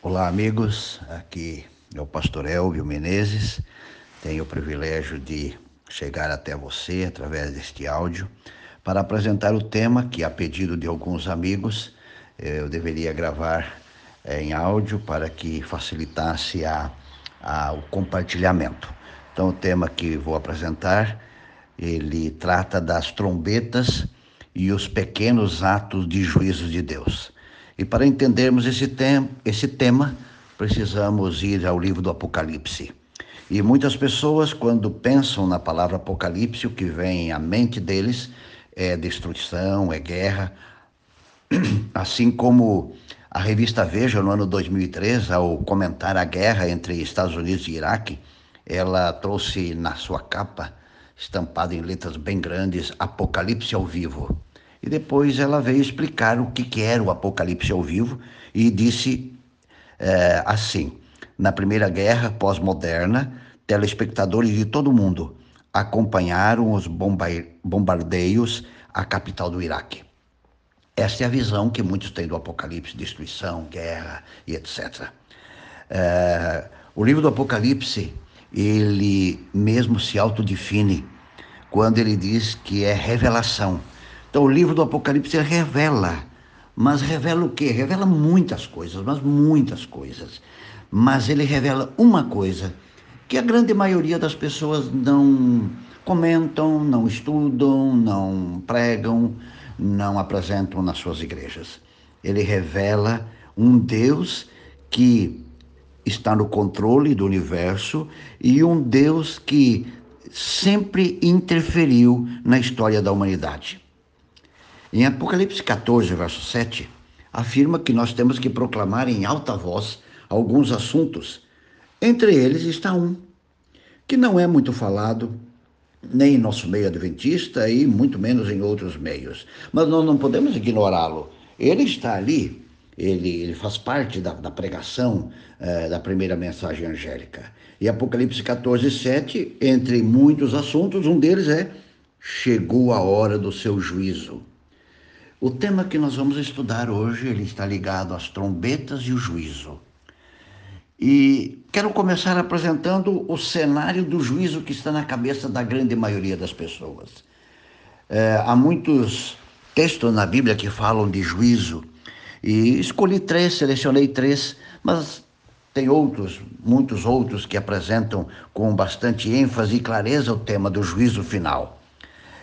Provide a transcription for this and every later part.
Olá, amigos. Aqui é o pastor Elvio Menezes. Tenho o privilégio de chegar até você através deste áudio para apresentar o tema que, a pedido de alguns amigos, eu deveria gravar eh, em áudio para que facilitasse a, a, o compartilhamento. Então, o tema que vou apresentar, ele trata das trombetas e os pequenos atos de juízo de Deus. E para entendermos esse, tem, esse tema, precisamos ir ao livro do Apocalipse. E muitas pessoas, quando pensam na palavra Apocalipse, o que vem à mente deles é destruição, é guerra. Assim como a revista Veja, no ano 2003, ao comentar a guerra entre Estados Unidos e Iraque, ela trouxe na sua capa, estampada em letras bem grandes, Apocalipse ao vivo. E depois ela veio explicar o que, que era o Apocalipse ao vivo e disse é, assim: na Primeira Guerra Pós-Moderna, telespectadores de todo mundo acompanharam os bombardeios à capital do Iraque. Esta é a visão que muitos têm do Apocalipse: destruição, guerra e etc. É, o livro do Apocalipse, ele mesmo se autodefine quando ele diz que é revelação então, o livro do Apocalipse revela, mas revela o quê? Revela muitas coisas, mas muitas coisas. Mas ele revela uma coisa que a grande maioria das pessoas não comentam, não estudam, não pregam, não apresentam nas suas igrejas. Ele revela um Deus que está no controle do universo e um Deus que sempre interferiu na história da humanidade. Em Apocalipse 14, verso 7, afirma que nós temos que proclamar em alta voz alguns assuntos. Entre eles está um, que não é muito falado, nem em nosso meio adventista e muito menos em outros meios. Mas nós não podemos ignorá-lo. Ele está ali, ele, ele faz parte da, da pregação eh, da primeira mensagem angélica. E Apocalipse 14, 7, entre muitos assuntos, um deles é: chegou a hora do seu juízo. O tema que nós vamos estudar hoje, ele está ligado às trombetas e o juízo. E quero começar apresentando o cenário do juízo que está na cabeça da grande maioria das pessoas. É, há muitos textos na Bíblia que falam de juízo, e escolhi três, selecionei três, mas tem outros, muitos outros que apresentam com bastante ênfase e clareza o tema do juízo final.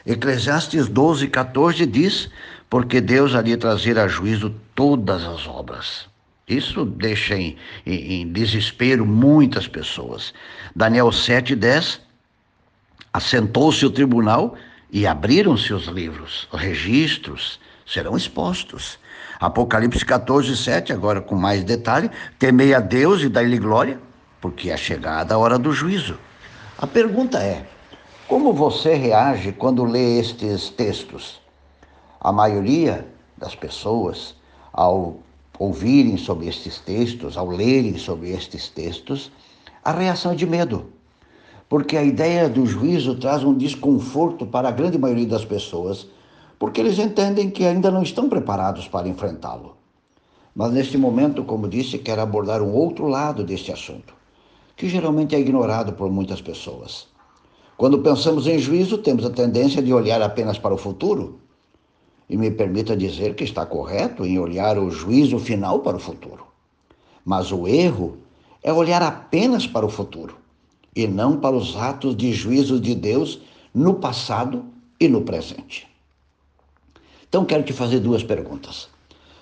Eclesiastes 12, 14 diz: porque Deus de trazer a juízo todas as obras. Isso deixa em, em, em desespero muitas pessoas. Daniel 7,10 assentou-se o tribunal e abriram-se os livros, os registros serão expostos. Apocalipse 14, 7, agora com mais detalhe: temei a Deus e dai-lhe glória, porque é chegada a hora do juízo. A pergunta é: como você reage quando lê estes textos? A maioria das pessoas, ao ouvirem sobre estes textos, ao lerem sobre estes textos, a reação é de medo. Porque a ideia do juízo traz um desconforto para a grande maioria das pessoas, porque eles entendem que ainda não estão preparados para enfrentá-lo. Mas neste momento, como disse, quero abordar um outro lado deste assunto, que geralmente é ignorado por muitas pessoas. Quando pensamos em juízo, temos a tendência de olhar apenas para o futuro e me permita dizer que está correto em olhar o juízo final para o futuro. Mas o erro é olhar apenas para o futuro e não para os atos de juízo de Deus no passado e no presente. Então quero te fazer duas perguntas.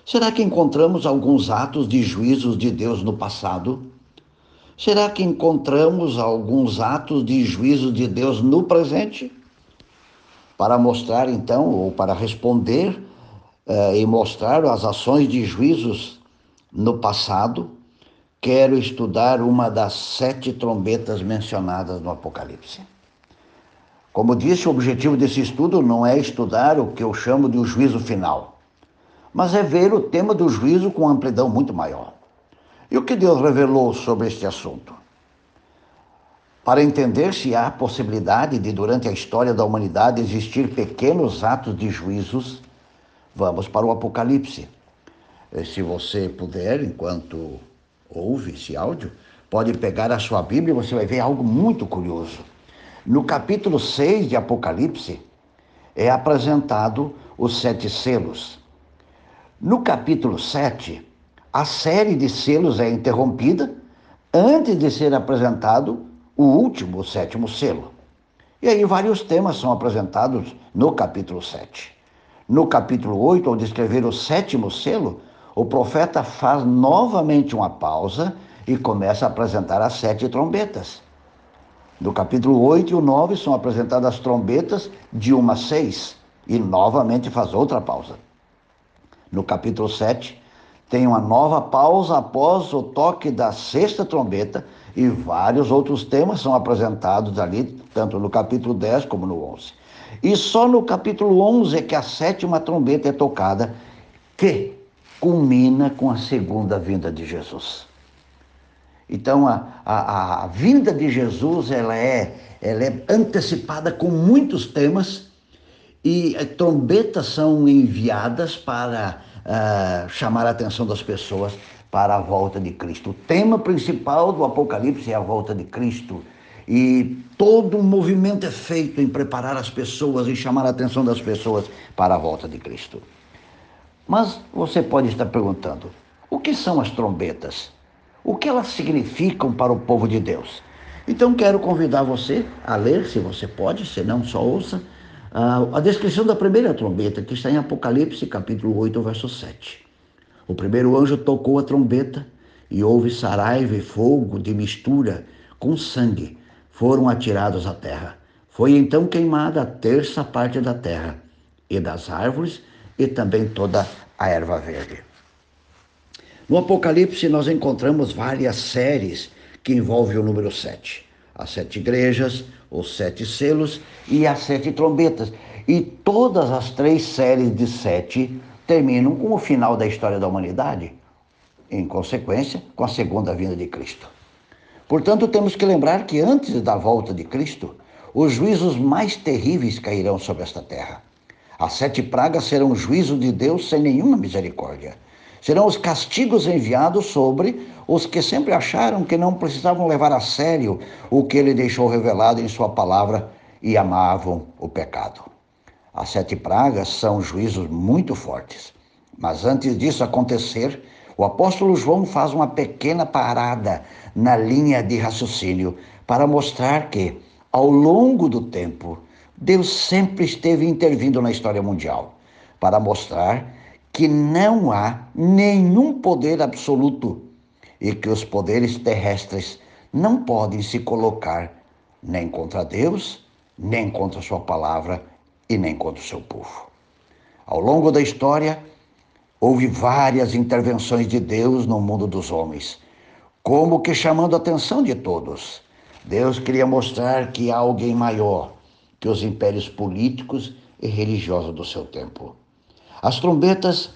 Será que encontramos alguns atos de juízos de Deus no passado? Será que encontramos alguns atos de juízo de Deus no presente? Para mostrar então, ou para responder eh, e mostrar as ações de juízos no passado, quero estudar uma das sete trombetas mencionadas no Apocalipse. Como disse, o objetivo desse estudo não é estudar o que eu chamo de o juízo final, mas é ver o tema do juízo com amplidão muito maior. E o que Deus revelou sobre este assunto? Para entender se há possibilidade de, durante a história da humanidade, existir pequenos atos de juízos, vamos para o Apocalipse. Se você puder, enquanto ouve esse áudio, pode pegar a sua Bíblia e você vai ver algo muito curioso. No capítulo 6 de Apocalipse, é apresentado os sete selos. No capítulo 7, a série de selos é interrompida antes de ser apresentado o último, o sétimo selo. E aí vários temas são apresentados no capítulo 7. No capítulo 8, ao descrever o sétimo selo, o profeta faz novamente uma pausa e começa a apresentar as sete trombetas. No capítulo 8 e o 9 são apresentadas as trombetas de uma a seis e novamente faz outra pausa. No capítulo 7, tem uma nova pausa após o toque da sexta trombeta e vários outros temas são apresentados ali, tanto no capítulo 10 como no 11. E só no capítulo 11 é que a sétima trombeta é tocada, que culmina com a segunda vinda de Jesus. Então, a, a, a vinda de Jesus ela é, ela é antecipada com muitos temas e eh, trombetas são enviadas para uh, chamar a atenção das pessoas para a volta de Cristo. O tema principal do Apocalipse é a volta de Cristo. E todo um movimento é feito em preparar as pessoas e chamar a atenção das pessoas para a volta de Cristo. Mas você pode estar perguntando: o que são as trombetas? O que elas significam para o povo de Deus? Então quero convidar você a ler, se você pode, se não, só ouça, a descrição da primeira trombeta, que está em Apocalipse, capítulo 8, verso 7. O primeiro anjo tocou a trombeta e houve saraiva e fogo de mistura com sangue. Foram atirados à terra. Foi então queimada a terça parte da terra e das árvores e também toda a erva verde. No Apocalipse, nós encontramos várias séries que envolvem o número 7. As sete igrejas, os sete selos e as sete trombetas. E todas as três séries de sete terminam com o final da história da humanidade, em consequência, com a segunda vinda de Cristo. Portanto, temos que lembrar que antes da volta de Cristo, os juízos mais terríveis cairão sobre esta terra. As sete pragas serão juízo de Deus sem nenhuma misericórdia serão os castigos enviados sobre os que sempre acharam que não precisavam levar a sério o que ele deixou revelado em sua palavra e amavam o pecado. As sete pragas são juízos muito fortes. Mas antes disso acontecer, o apóstolo João faz uma pequena parada na linha de raciocínio para mostrar que, ao longo do tempo, Deus sempre esteve intervindo na história mundial para mostrar que não há nenhum poder absoluto e que os poderes terrestres não podem se colocar nem contra Deus, nem contra Sua palavra e nem contra o seu povo. Ao longo da história, houve várias intervenções de Deus no mundo dos homens, como que chamando a atenção de todos. Deus queria mostrar que há alguém maior que os impérios políticos e religiosos do seu tempo. As trombetas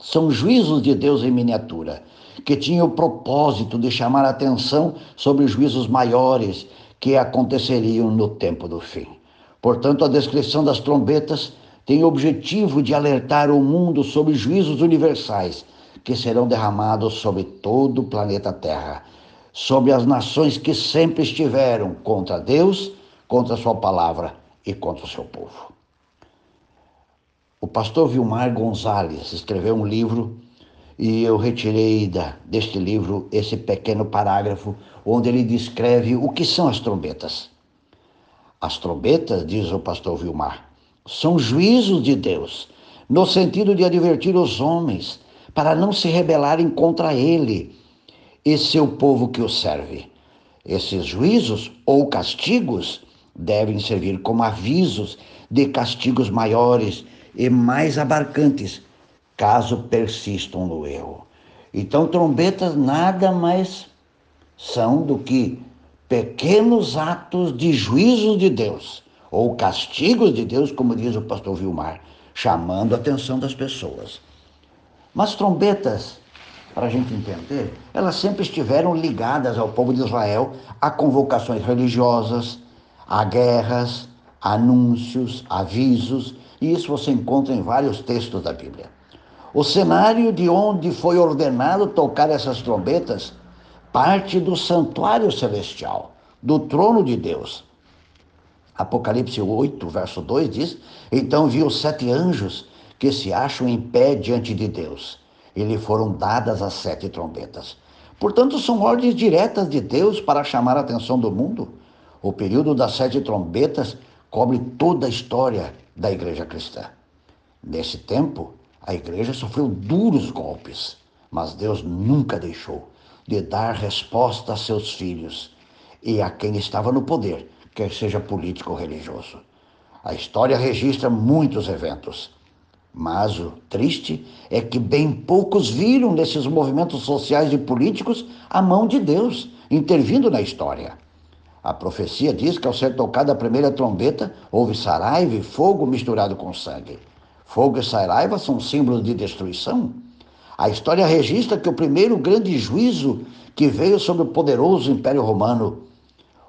são juízos de Deus em miniatura, que tinham o propósito de chamar a atenção sobre juízos maiores que aconteceriam no tempo do fim. Portanto, a descrição das trombetas tem o objetivo de alertar o mundo sobre juízos universais que serão derramados sobre todo o planeta Terra, sobre as nações que sempre estiveram contra Deus, contra sua palavra e contra o seu povo. O pastor Vilmar Gonzalez escreveu um livro e eu retirei da, deste livro esse pequeno parágrafo onde ele descreve o que são as trombetas. As trombetas, diz o pastor Vilmar, são juízos de Deus, no sentido de advertir os homens para não se rebelarem contra ele e seu povo que o serve. Esses juízos ou castigos devem servir como avisos de castigos maiores e mais abarcantes, caso persistam no erro. Então, trombetas nada mais são do que pequenos atos de juízo de Deus, ou castigos de Deus, como diz o pastor Vilmar, chamando a atenção das pessoas. Mas trombetas, para a gente entender, elas sempre estiveram ligadas ao povo de Israel a convocações religiosas, a guerras, anúncios, avisos e isso você encontra em vários textos da Bíblia. O cenário de onde foi ordenado tocar essas trombetas parte do santuário celestial, do trono de Deus. Apocalipse 8, verso 2 diz: Então viu sete anjos que se acham em pé diante de Deus, e lhe foram dadas as sete trombetas. Portanto, são ordens diretas de Deus para chamar a atenção do mundo. O período das sete trombetas cobre toda a história da igreja cristã. Nesse tempo, a igreja sofreu duros golpes, mas Deus nunca deixou de dar resposta a seus filhos e a quem estava no poder, quer seja político ou religioso. A história registra muitos eventos, mas o triste é que bem poucos viram nesses movimentos sociais e políticos a mão de Deus intervindo na história. A profecia diz que ao ser tocada a primeira trombeta, houve saraiva e fogo misturado com sangue. Fogo e saraiva são símbolos de destruição. A história registra que o primeiro grande juízo que veio sobre o poderoso Império Romano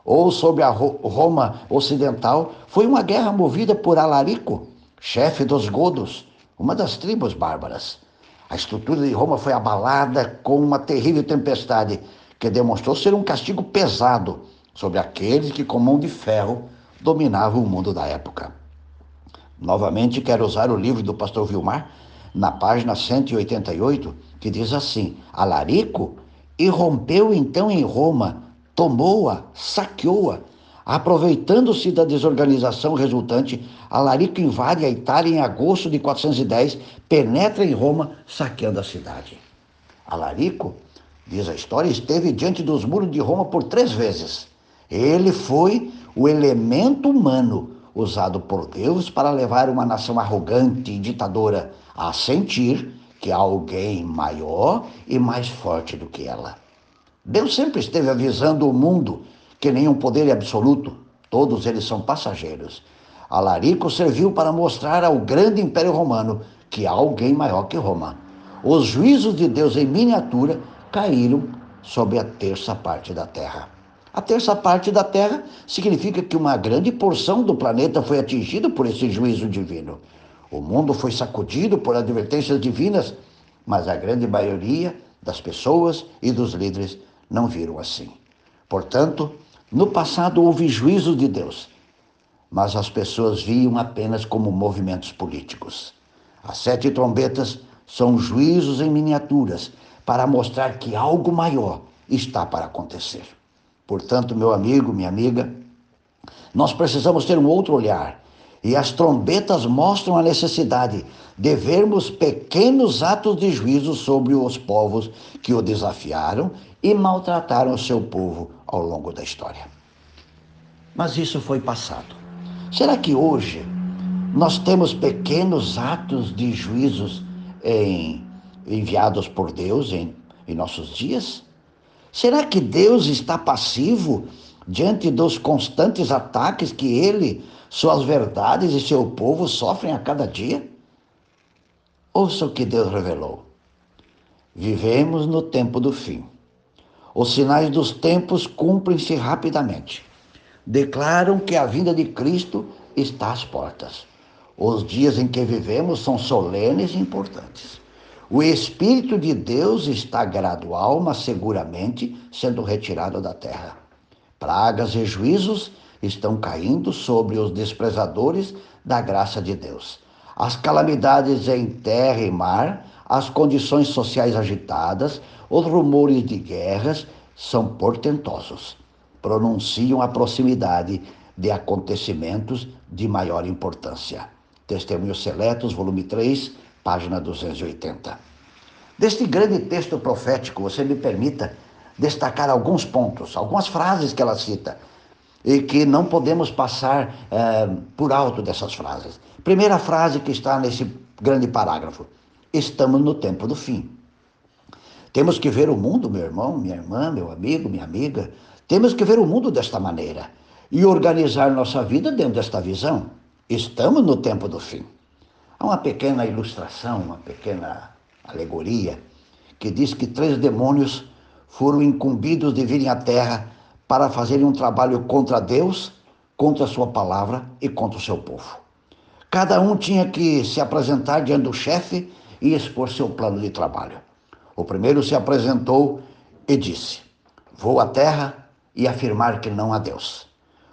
ou sobre a Roma Ocidental foi uma guerra movida por Alarico, chefe dos godos, uma das tribos bárbaras. A estrutura de Roma foi abalada com uma terrível tempestade que demonstrou ser um castigo pesado sobre aqueles que, com mão de ferro, dominavam o mundo da época. Novamente, quero usar o livro do pastor Vilmar, na página 188, que diz assim: Alarico irrompeu então em Roma, tomou-a, saqueou-a. Aproveitando-se da desorganização resultante, Alarico invade a Itália em agosto de 410, penetra em Roma, saqueando a cidade. Alarico, diz a história, esteve diante dos muros de Roma por três vezes. Ele foi o elemento humano usado por Deus para levar uma nação arrogante e ditadora a sentir que há alguém maior e mais forte do que ela. Deus sempre esteve avisando o mundo que nenhum poder é absoluto, todos eles são passageiros. Alarico serviu para mostrar ao grande Império Romano que há alguém maior que Roma. Os juízos de Deus em miniatura caíram sobre a terça parte da terra. A terça parte da Terra significa que uma grande porção do planeta foi atingida por esse juízo divino. O mundo foi sacudido por advertências divinas, mas a grande maioria das pessoas e dos líderes não viram assim. Portanto, no passado houve juízo de Deus, mas as pessoas viam apenas como movimentos políticos. As sete trombetas são juízos em miniaturas para mostrar que algo maior está para acontecer. Portanto, meu amigo, minha amiga, nós precisamos ter um outro olhar. E as trombetas mostram a necessidade de vermos pequenos atos de juízo sobre os povos que o desafiaram e maltrataram o seu povo ao longo da história. Mas isso foi passado. Será que hoje nós temos pequenos atos de juízos em, enviados por Deus em, em nossos dias? Será que Deus está passivo diante dos constantes ataques que ele, suas verdades e seu povo sofrem a cada dia? Ouça o que Deus revelou. Vivemos no tempo do fim. Os sinais dos tempos cumprem-se rapidamente. Declaram que a vinda de Cristo está às portas. Os dias em que vivemos são solenes e importantes. O Espírito de Deus está gradual, mas seguramente sendo retirado da terra. Pragas e juízos estão caindo sobre os desprezadores da graça de Deus. As calamidades em terra e mar, as condições sociais agitadas, os rumores de guerras são portentosos. Pronunciam a proximidade de acontecimentos de maior importância. Testemunhos Seletos, volume 3, página 280. Deste grande texto profético, você me permita destacar alguns pontos, algumas frases que ela cita, e que não podemos passar é, por alto dessas frases. Primeira frase que está nesse grande parágrafo: Estamos no tempo do fim. Temos que ver o mundo, meu irmão, minha irmã, meu amigo, minha amiga, temos que ver o mundo desta maneira e organizar nossa vida dentro desta visão. Estamos no tempo do fim. Há uma pequena ilustração, uma pequena alegoria, que diz que três demônios foram incumbidos de virem à terra para fazerem um trabalho contra Deus, contra a sua palavra e contra o seu povo. Cada um tinha que se apresentar diante do chefe e expor seu plano de trabalho. O primeiro se apresentou e disse: Vou à terra e afirmar que não há Deus.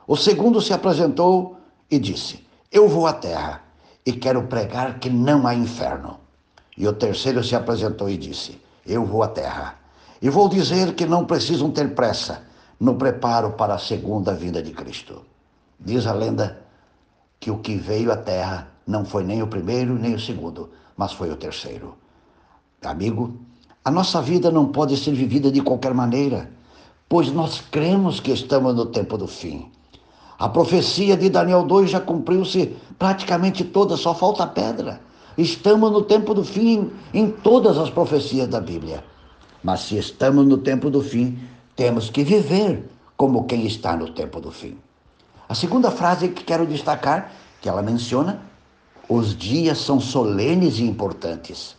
O segundo se apresentou e disse: Eu vou à terra e quero pregar que não há inferno. E o terceiro se apresentou e disse: Eu vou à terra e vou dizer que não precisam ter pressa no preparo para a segunda vinda de Cristo. Diz a lenda que o que veio à terra não foi nem o primeiro nem o segundo, mas foi o terceiro. Amigo, a nossa vida não pode ser vivida de qualquer maneira, pois nós cremos que estamos no tempo do fim. A profecia de Daniel 2 já cumpriu-se praticamente toda, só falta pedra. Estamos no tempo do fim em todas as profecias da Bíblia. Mas se estamos no tempo do fim, temos que viver como quem está no tempo do fim. A segunda frase que quero destacar, que ela menciona, os dias são solenes e importantes.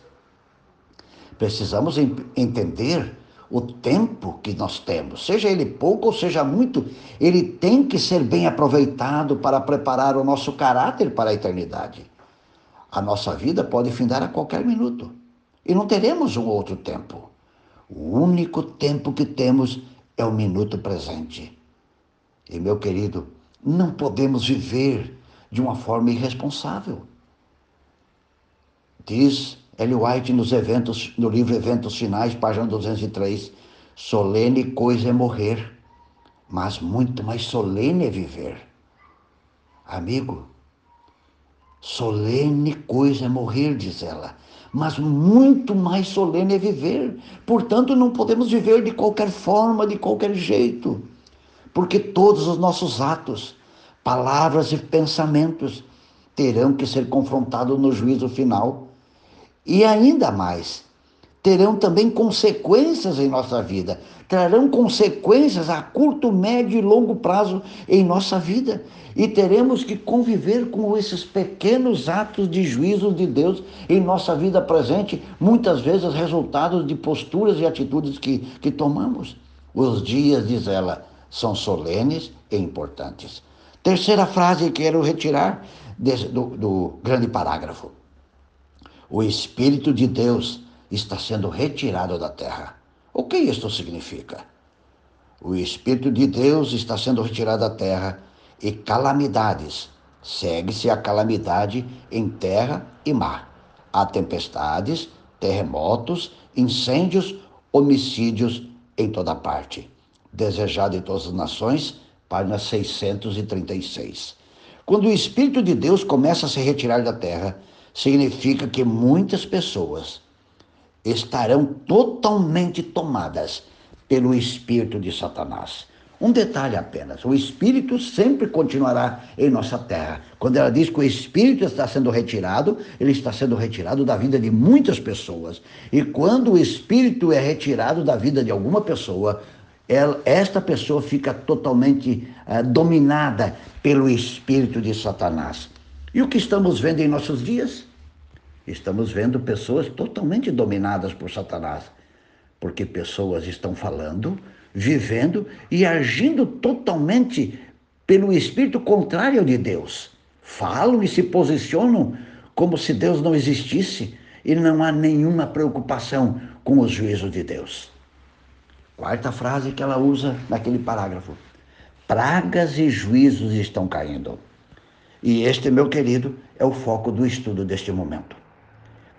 Precisamos entender o tempo que nós temos, seja ele pouco ou seja muito, ele tem que ser bem aproveitado para preparar o nosso caráter para a eternidade. A nossa vida pode findar a qualquer minuto e não teremos um outro tempo. O único tempo que temos é o minuto presente. E, meu querido, não podemos viver de uma forma irresponsável. Diz Ellen White nos eventos, no livro Eventos Finais, página 203, solene coisa é morrer, mas muito mais solene é viver. Amigo, solene coisa é morrer, diz ela mas muito mais solene é viver. Portanto, não podemos viver de qualquer forma, de qualquer jeito, porque todos os nossos atos, palavras e pensamentos terão que ser confrontados no juízo final. E ainda mais, terão também consequências em nossa vida, trarão consequências a curto, médio e longo prazo em nossa vida. E teremos que conviver com esses pequenos atos de juízo de Deus em nossa vida presente, muitas vezes resultados de posturas e atitudes que, que tomamos. Os dias, diz ela, são solenes e importantes. Terceira frase que quero retirar desse, do, do grande parágrafo. O Espírito de Deus está sendo retirado da terra. O que isto significa? O Espírito de Deus está sendo retirado da terra e calamidades. Segue-se a calamidade em terra e mar. Há tempestades, terremotos, incêndios, homicídios em toda parte. Desejado em todas as nações, página 636. Quando o Espírito de Deus começa a se retirar da terra, significa que muitas pessoas estarão totalmente tomadas pelo espírito de Satanás. Um detalhe apenas: o espírito sempre continuará em nossa terra. Quando ela diz que o espírito está sendo retirado, ele está sendo retirado da vida de muitas pessoas. E quando o espírito é retirado da vida de alguma pessoa, ela, esta pessoa fica totalmente eh, dominada pelo espírito de Satanás. E o que estamos vendo em nossos dias? Estamos vendo pessoas totalmente dominadas por Satanás, porque pessoas estão falando, vivendo e agindo totalmente pelo espírito contrário de Deus. Falam e se posicionam como se Deus não existisse e não há nenhuma preocupação com os juízos de Deus. Quarta frase que ela usa naquele parágrafo: pragas e juízos estão caindo. E este, meu querido, é o foco do estudo deste momento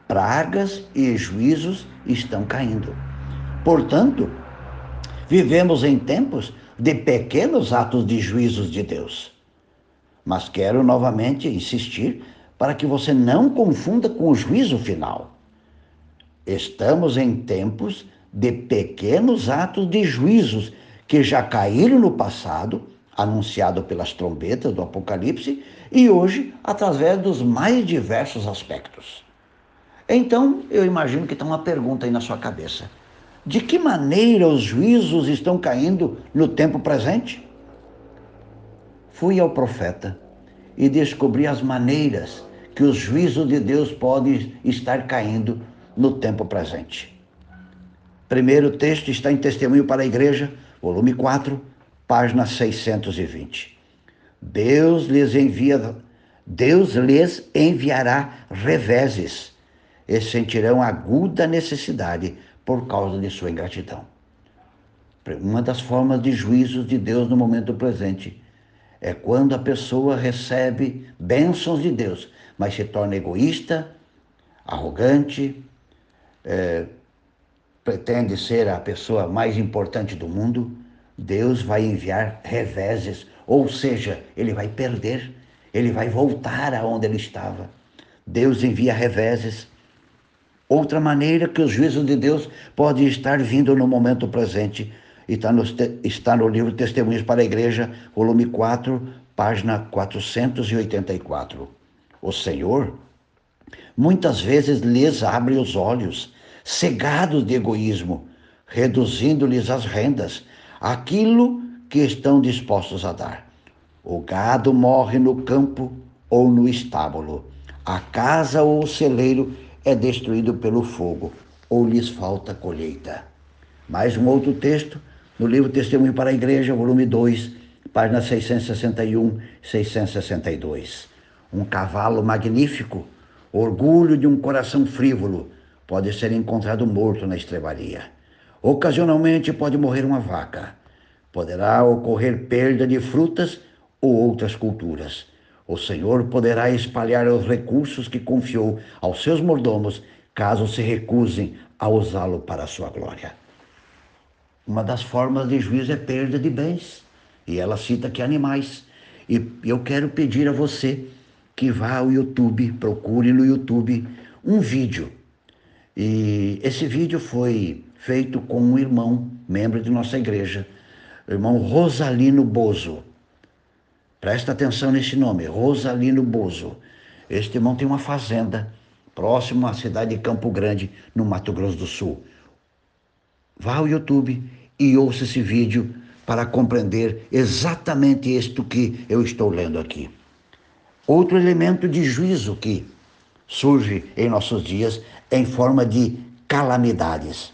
pragas e juízos estão caindo. Portanto, vivemos em tempos de pequenos atos de juízos de Deus. Mas quero novamente insistir para que você não confunda com o juízo final. Estamos em tempos de pequenos atos de juízos que já caíram no passado, anunciado pelas trombetas do Apocalipse, e hoje através dos mais diversos aspectos. Então, eu imagino que está uma pergunta aí na sua cabeça. De que maneira os juízos estão caindo no tempo presente? Fui ao profeta e descobri as maneiras que os juízos de Deus podem estar caindo no tempo presente. Primeiro texto está em Testemunho para a Igreja, volume 4, página 620. Deus lhes envia, Deus lhes enviará reveses e sentirão aguda necessidade por causa de sua ingratidão. Uma das formas de juízos de Deus no momento presente é quando a pessoa recebe bênçãos de Deus, mas se torna egoísta, arrogante, é, pretende ser a pessoa mais importante do mundo. Deus vai enviar reveses, ou seja, ele vai perder, ele vai voltar aonde ele estava. Deus envia reveses. Outra maneira que os juízos de Deus podem estar vindo no momento presente está no, está no livro Testemunhos para a Igreja, volume 4, página 484. O Senhor muitas vezes lhes abre os olhos, cegados de egoísmo, reduzindo-lhes as rendas, aquilo que estão dispostos a dar. O gado morre no campo ou no estábulo, a casa ou o celeiro é destruído pelo fogo, ou lhes falta colheita. Mais um outro texto, no livro Testemunho para a Igreja, volume 2, página 661 662. Um cavalo magnífico, orgulho de um coração frívolo, pode ser encontrado morto na estrebaria. Ocasionalmente pode morrer uma vaca. Poderá ocorrer perda de frutas ou outras culturas. O Senhor poderá espalhar os recursos que confiou aos seus mordomos, caso se recusem a usá-lo para a sua glória. Uma das formas de juízo é perda de bens. E ela cita aqui animais. E eu quero pedir a você que vá ao YouTube, procure no YouTube um vídeo. E esse vídeo foi feito com um irmão, membro de nossa igreja, o irmão Rosalino Bozo. Presta atenção nesse nome, Rosalino Bozo. Este irmão tem uma fazenda próximo à cidade de Campo Grande, no Mato Grosso do Sul. Vá ao YouTube e ouça esse vídeo para compreender exatamente isto que eu estou lendo aqui. Outro elemento de juízo que surge em nossos dias em forma de calamidades.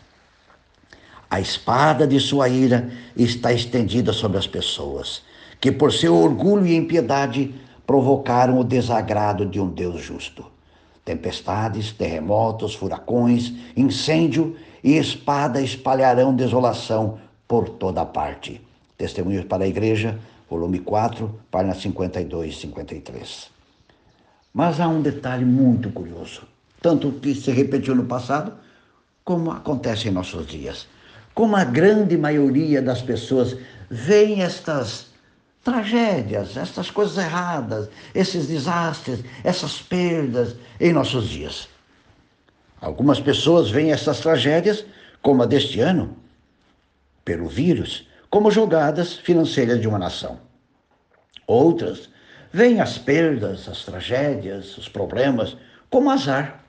A espada de sua ira está estendida sobre as pessoas, que por seu orgulho e impiedade provocaram o desagrado de um Deus justo. Tempestades, terremotos, furacões, incêndio e espada espalharão desolação por toda parte. Testemunhos para a Igreja, volume 4, página 52 e 53. Mas há um detalhe muito curioso, tanto que se repetiu no passado, como acontece em nossos dias. Como a grande maioria das pessoas veem estas tragédias, estas coisas erradas, esses desastres, essas perdas em nossos dias. Algumas pessoas veem essas tragédias, como a deste ano, pelo vírus, como jogadas financeiras de uma nação. Outras veem as perdas, as tragédias, os problemas como azar.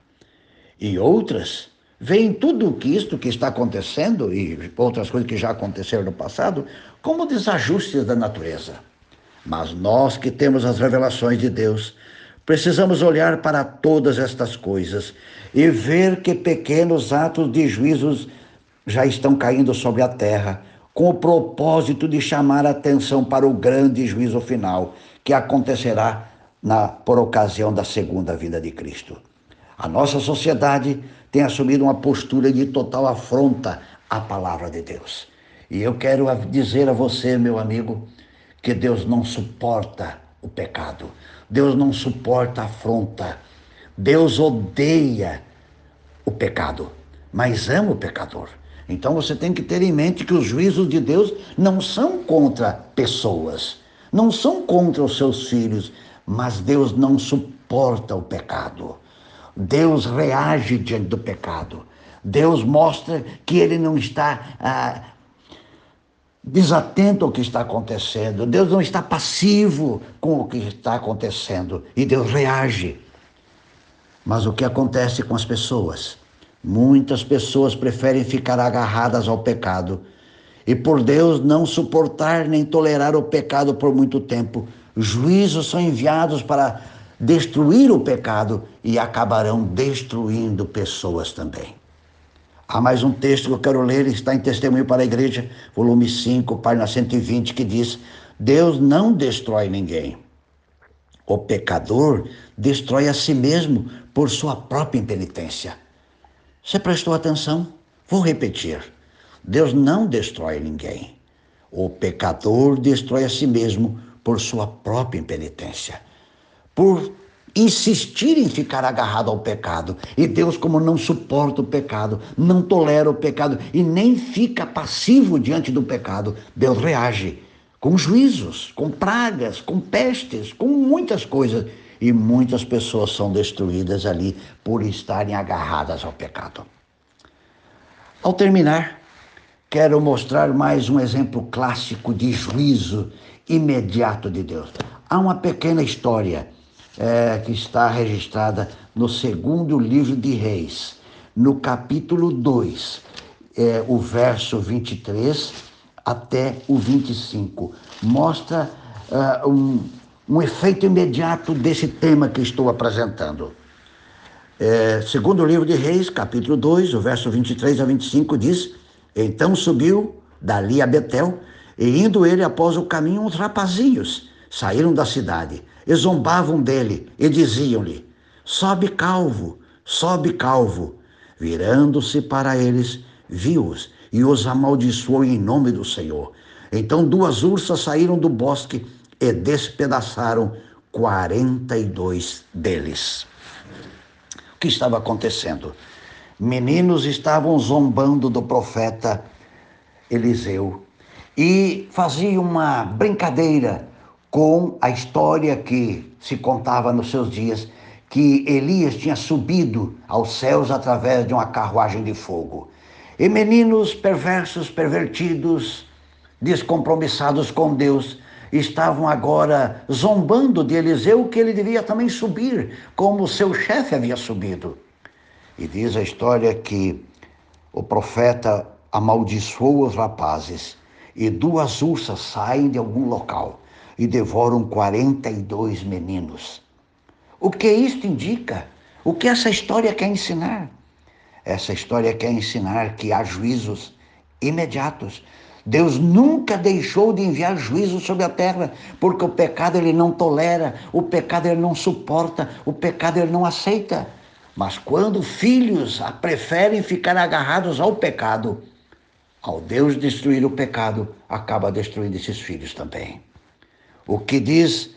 E outras veem tudo que isto que está acontecendo e outras coisas que já aconteceram no passado como desajustes da natureza. Mas nós que temos as revelações de Deus, precisamos olhar para todas estas coisas e ver que pequenos atos de juízos já estão caindo sobre a terra, com o propósito de chamar a atenção para o grande juízo final, que acontecerá na, por ocasião da segunda vinda de Cristo. A nossa sociedade tem assumido uma postura de total afronta à palavra de Deus. E eu quero dizer a você, meu amigo, que Deus não suporta o pecado. Deus não suporta a afronta. Deus odeia o pecado, mas ama o pecador. Então você tem que ter em mente que os juízos de Deus não são contra pessoas, não são contra os seus filhos, mas Deus não suporta o pecado. Deus reage diante do pecado. Deus mostra que ele não está ah, desatento ao que está acontecendo. Deus não está passivo com o que está acontecendo. E Deus reage. Mas o que acontece com as pessoas? Muitas pessoas preferem ficar agarradas ao pecado e, por Deus, não suportar nem tolerar o pecado por muito tempo. Juízos são enviados para destruir o pecado e acabarão destruindo pessoas também. Há mais um texto que eu quero ler, está em Testemunho para a Igreja, volume 5, página 120, que diz: Deus não destrói ninguém. O pecador destrói a si mesmo por sua própria impenitência. Você prestou atenção? Vou repetir. Deus não destrói ninguém. O pecador destrói a si mesmo por sua própria impenitência. Por insistir em ficar agarrado ao pecado. E Deus, como não suporta o pecado, não tolera o pecado e nem fica passivo diante do pecado, Deus reage com juízos, com pragas, com pestes, com muitas coisas. E muitas pessoas são destruídas ali por estarem agarradas ao pecado. Ao terminar, quero mostrar mais um exemplo clássico de juízo imediato de Deus. Há uma pequena história é, que está registrada no segundo livro de Reis, no capítulo 2, é, o verso 23 até o 25. Mostra uh, um, um efeito imediato desse tema que estou apresentando. É, segundo livro de Reis, capítulo 2, o verso 23 a 25, diz: Então subiu dali a Betel, e indo ele após o caminho, uns rapazinhos saíram da cidade e zombavam dele e diziam-lhe: Sobe calvo, sobe calvo. Virando-se para eles, viu-os e os amaldiçoou em nome do Senhor. Então duas ursas saíram do bosque e despedaçaram quarenta e dois deles. O que estava acontecendo? Meninos estavam zombando do profeta Eliseu e faziam uma brincadeira com a história que se contava nos seus dias, que Elias tinha subido aos céus através de uma carruagem de fogo. E meninos perversos, pervertidos, descompromissados com Deus, estavam agora zombando de Eliseu que ele devia também subir, como seu chefe havia subido. E diz a história que o profeta amaldiçoou os rapazes e duas ursas saem de algum local e devoram 42 meninos. O que isto indica? O que essa história quer ensinar? Essa história quer ensinar que há juízos imediatos. Deus nunca deixou de enviar juízo sobre a terra, porque o pecado ele não tolera, o pecado ele não suporta, o pecado ele não aceita. Mas quando filhos preferem ficar agarrados ao pecado, ao Deus destruir o pecado, acaba destruindo esses filhos também. O que diz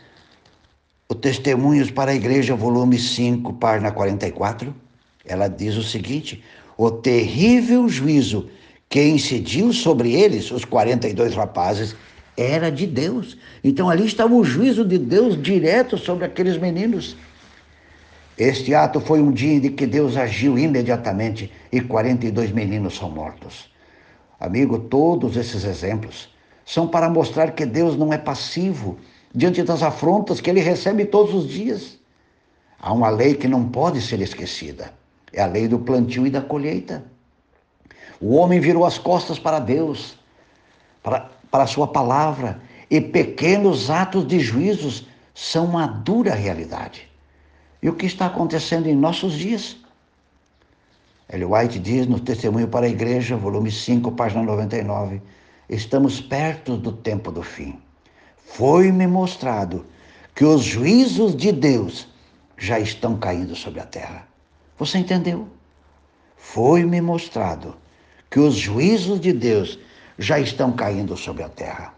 o Testemunhos para a Igreja, volume 5, página 44? Ela diz o seguinte: o terrível juízo que incidiu sobre eles, os 42 rapazes, era de Deus. Então ali estava o juízo de Deus direto sobre aqueles meninos. Este ato foi um dia em que Deus agiu imediatamente e 42 meninos são mortos. Amigo, todos esses exemplos são para mostrar que Deus não é passivo diante das afrontas que ele recebe todos os dias. Há uma lei que não pode ser esquecida: é a lei do plantio e da colheita. O homem virou as costas para Deus, para, para a sua palavra, e pequenos atos de juízos são uma dura realidade. E o que está acontecendo em nossos dias? Ellen White diz no Testemunho para a Igreja, volume 5, página 99, Estamos perto do tempo do fim. Foi-me mostrado que os juízos de Deus já estão caindo sobre a terra. Você entendeu? Foi-me mostrado que os juízos de Deus já estão caindo sobre a terra.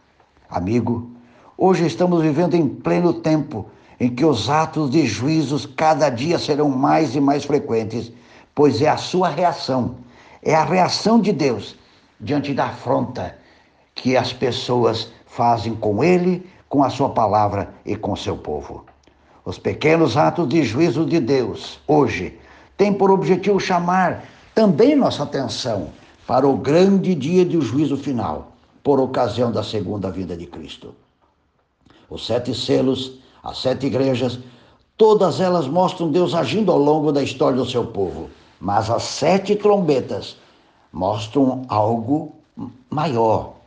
Amigo, hoje estamos vivendo em pleno tempo em que os atos de juízos cada dia serão mais e mais frequentes, pois é a sua reação, é a reação de Deus diante da afronta que as pessoas fazem com ele, com a sua palavra e com seu povo. Os pequenos atos de juízo de Deus, hoje, têm por objetivo chamar também nossa atenção para o grande dia do juízo final, por ocasião da segunda vinda de Cristo. Os sete selos, as sete igrejas, todas elas mostram Deus agindo ao longo da história do seu povo, mas as sete trombetas mostram algo maior,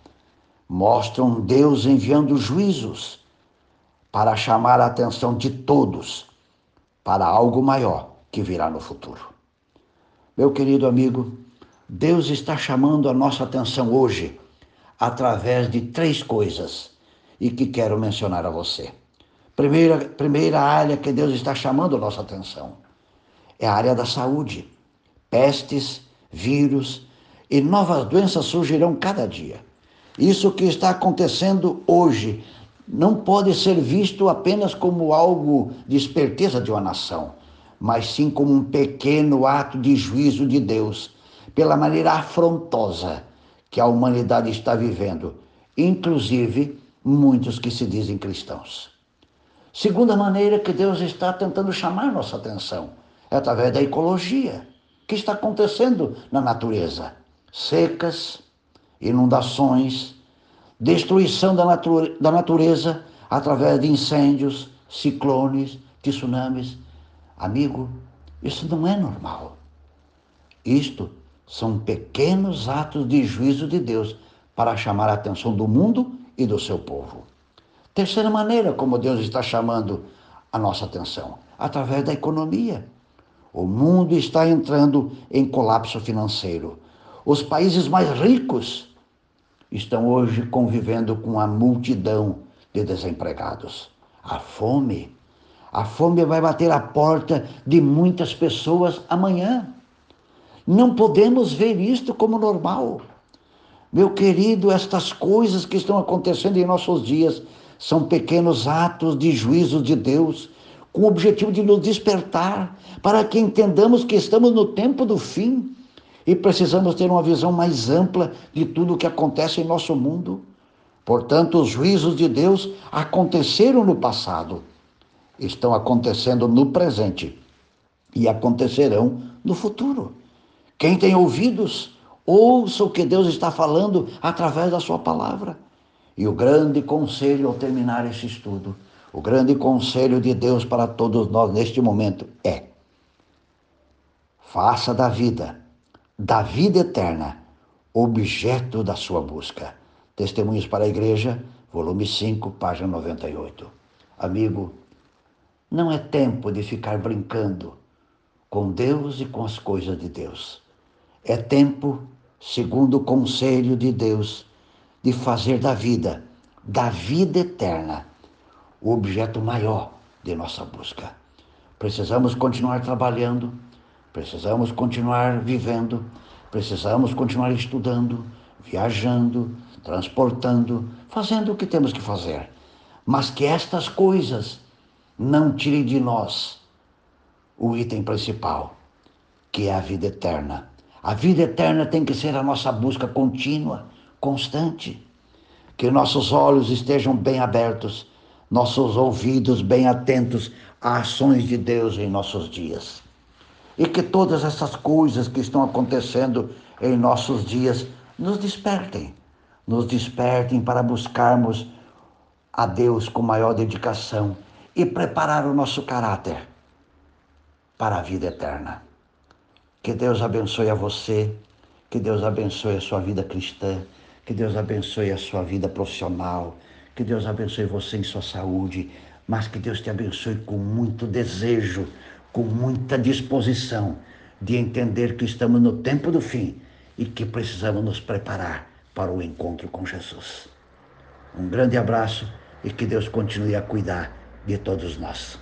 mostram Deus enviando juízos para chamar a atenção de todos para algo maior que virá no futuro. Meu querido amigo, Deus está chamando a nossa atenção hoje através de três coisas e que quero mencionar a você. Primeira, primeira área que Deus está chamando a nossa atenção é a área da saúde. Pestes, vírus e novas doenças surgirão cada dia. Isso que está acontecendo hoje não pode ser visto apenas como algo de esperteza de uma nação, mas sim como um pequeno ato de juízo de Deus, pela maneira afrontosa que a humanidade está vivendo, inclusive muitos que se dizem cristãos. Segunda maneira que Deus está tentando chamar nossa atenção é através da ecologia. O que está acontecendo na natureza? Secas, inundações, destruição da, da natureza através de incêndios, ciclones, tsunamis. Amigo, isso não é normal. Isto são pequenos atos de juízo de Deus para chamar a atenção do mundo e do seu povo. Terceira maneira como Deus está chamando a nossa atenção, através da economia. O mundo está entrando em colapso financeiro. Os países mais ricos estão hoje convivendo com a multidão de desempregados. A fome, a fome vai bater a porta de muitas pessoas amanhã. Não podemos ver isto como normal. Meu querido, estas coisas que estão acontecendo em nossos dias são pequenos atos de juízo de Deus, com o objetivo de nos despertar, para que entendamos que estamos no tempo do fim e precisamos ter uma visão mais ampla de tudo o que acontece em nosso mundo. Portanto, os juízos de Deus aconteceram no passado, estão acontecendo no presente e acontecerão no futuro. Quem tem ouvidos, ouça o que Deus está falando através da sua palavra. E o grande conselho ao terminar esse estudo, o grande conselho de Deus para todos nós neste momento é: faça da vida, da vida eterna, objeto da sua busca. Testemunhos para a Igreja, volume 5, página 98. Amigo, não é tempo de ficar brincando com Deus e com as coisas de Deus. É tempo, segundo o conselho de Deus, de fazer da vida, da vida eterna, o objeto maior de nossa busca. Precisamos continuar trabalhando, precisamos continuar vivendo, precisamos continuar estudando, viajando, transportando, fazendo o que temos que fazer. Mas que estas coisas não tirem de nós o item principal, que é a vida eterna. A vida eterna tem que ser a nossa busca contínua constante. Que nossos olhos estejam bem abertos, nossos ouvidos bem atentos às ações de Deus em nossos dias. E que todas essas coisas que estão acontecendo em nossos dias nos despertem, nos despertem para buscarmos a Deus com maior dedicação e preparar o nosso caráter para a vida eterna. Que Deus abençoe a você, que Deus abençoe a sua vida cristã que Deus abençoe a sua vida profissional, que Deus abençoe você em sua saúde, mas que Deus te abençoe com muito desejo, com muita disposição de entender que estamos no tempo do fim e que precisamos nos preparar para o encontro com Jesus. Um grande abraço e que Deus continue a cuidar de todos nós.